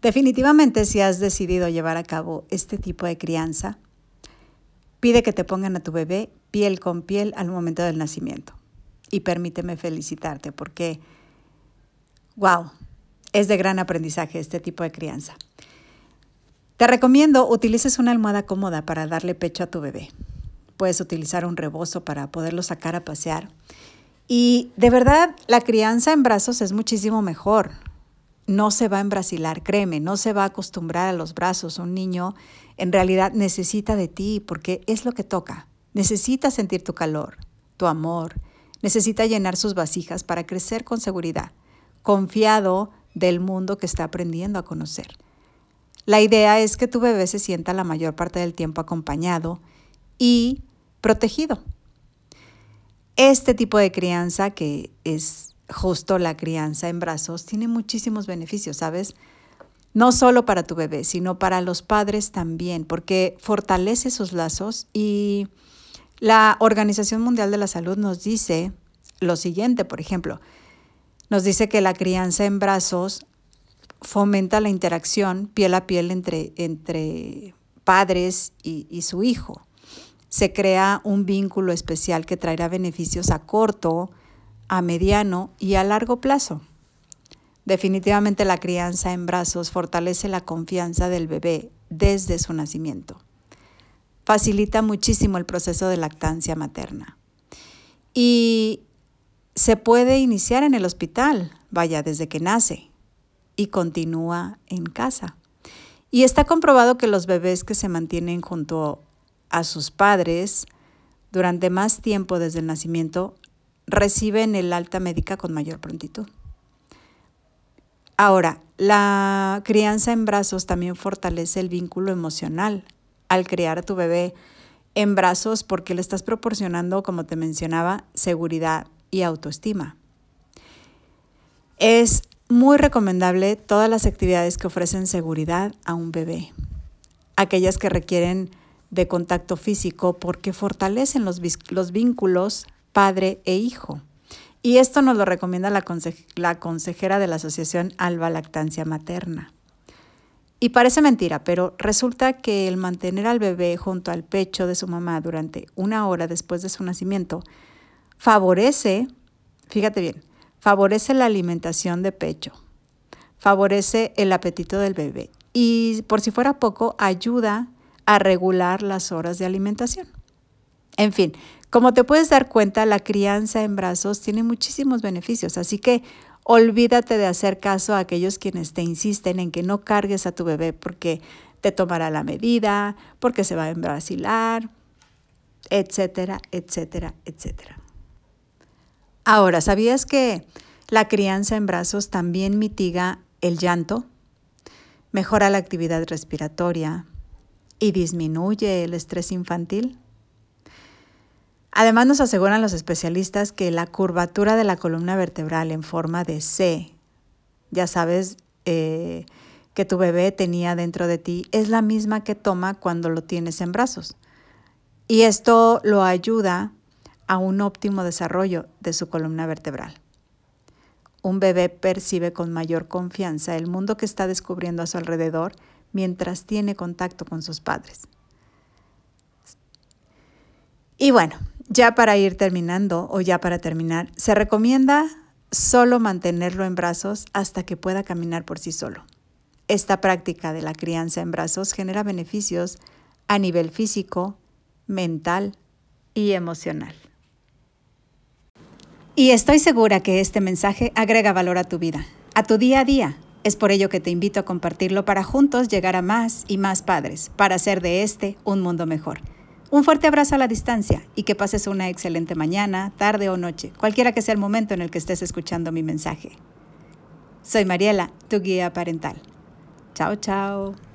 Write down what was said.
Definitivamente si has decidido llevar a cabo este tipo de crianza, pide que te pongan a tu bebé piel con piel al momento del nacimiento. Y permíteme felicitarte porque, wow, es de gran aprendizaje este tipo de crianza. Te recomiendo utilices una almohada cómoda para darle pecho a tu bebé. Puedes utilizar un rebozo para poderlo sacar a pasear. Y de verdad, la crianza en brazos es muchísimo mejor no se va a embrasilar, créeme, no se va a acostumbrar a los brazos. Un niño en realidad necesita de ti porque es lo que toca. Necesita sentir tu calor, tu amor, necesita llenar sus vasijas para crecer con seguridad, confiado del mundo que está aprendiendo a conocer. La idea es que tu bebé se sienta la mayor parte del tiempo acompañado y protegido. Este tipo de crianza que es justo la crianza en brazos tiene muchísimos beneficios, ¿sabes? No solo para tu bebé, sino para los padres también, porque fortalece sus lazos y la Organización Mundial de la Salud nos dice lo siguiente, por ejemplo, nos dice que la crianza en brazos fomenta la interacción piel a piel entre, entre padres y, y su hijo. Se crea un vínculo especial que traerá beneficios a corto, a mediano y a largo plazo. Definitivamente la crianza en brazos fortalece la confianza del bebé desde su nacimiento. Facilita muchísimo el proceso de lactancia materna. Y se puede iniciar en el hospital, vaya, desde que nace, y continúa en casa. Y está comprobado que los bebés que se mantienen junto a sus padres durante más tiempo desde el nacimiento reciben el alta médica con mayor prontitud. Ahora, la crianza en brazos también fortalece el vínculo emocional al criar a tu bebé en brazos porque le estás proporcionando, como te mencionaba, seguridad y autoestima. Es muy recomendable todas las actividades que ofrecen seguridad a un bebé, aquellas que requieren de contacto físico porque fortalecen los, los vínculos padre e hijo. Y esto nos lo recomienda la, consejera de la Asociación Alba Lactancia Materna. Y parece mentira, pero resulta que el mantener al bebé junto al pecho de su mamá durante una hora después de su nacimiento favorece, fíjate bien, favorece la alimentación de pecho, favorece el apetito del bebé y por si fuera poco, ayuda a regular las horas de alimentación. En fin, como te puedes dar cuenta, la crianza en brazos tiene muchísimos beneficios, así que olvídate de hacer caso a aquellos quienes te insisten en que no cargues a tu bebé porque te tomará la medida, porque se va a embrasilar, etcétera, etcétera, etcétera. Ahora, ¿sabías que la crianza en brazos también mitiga el llanto, mejora la actividad respiratoria y disminuye el estrés infantil? Además nos aseguran los especialistas que la curvatura de la columna vertebral en forma de C, ya sabes eh, que tu bebé tenía dentro de ti, es la misma que toma cuando lo tienes en brazos. Y esto lo ayuda a un óptimo desarrollo de su columna vertebral. Un bebé percibe con mayor confianza el mundo que está descubriendo a su alrededor mientras tiene contacto con sus padres. Y bueno, ya para ir terminando o ya para terminar, se recomienda solo mantenerlo en brazos hasta que pueda caminar por sí solo. Esta práctica de la crianza en brazos genera beneficios a nivel físico, mental y emocional. Y estoy segura que este mensaje agrega valor a tu vida, a tu día a día. Es por ello que te invito a compartirlo para juntos llegar a más y más padres, para hacer de este un mundo mejor. Un fuerte abrazo a la distancia y que pases una excelente mañana, tarde o noche, cualquiera que sea el momento en el que estés escuchando mi mensaje. Soy Mariela, tu guía parental. Chao, chao.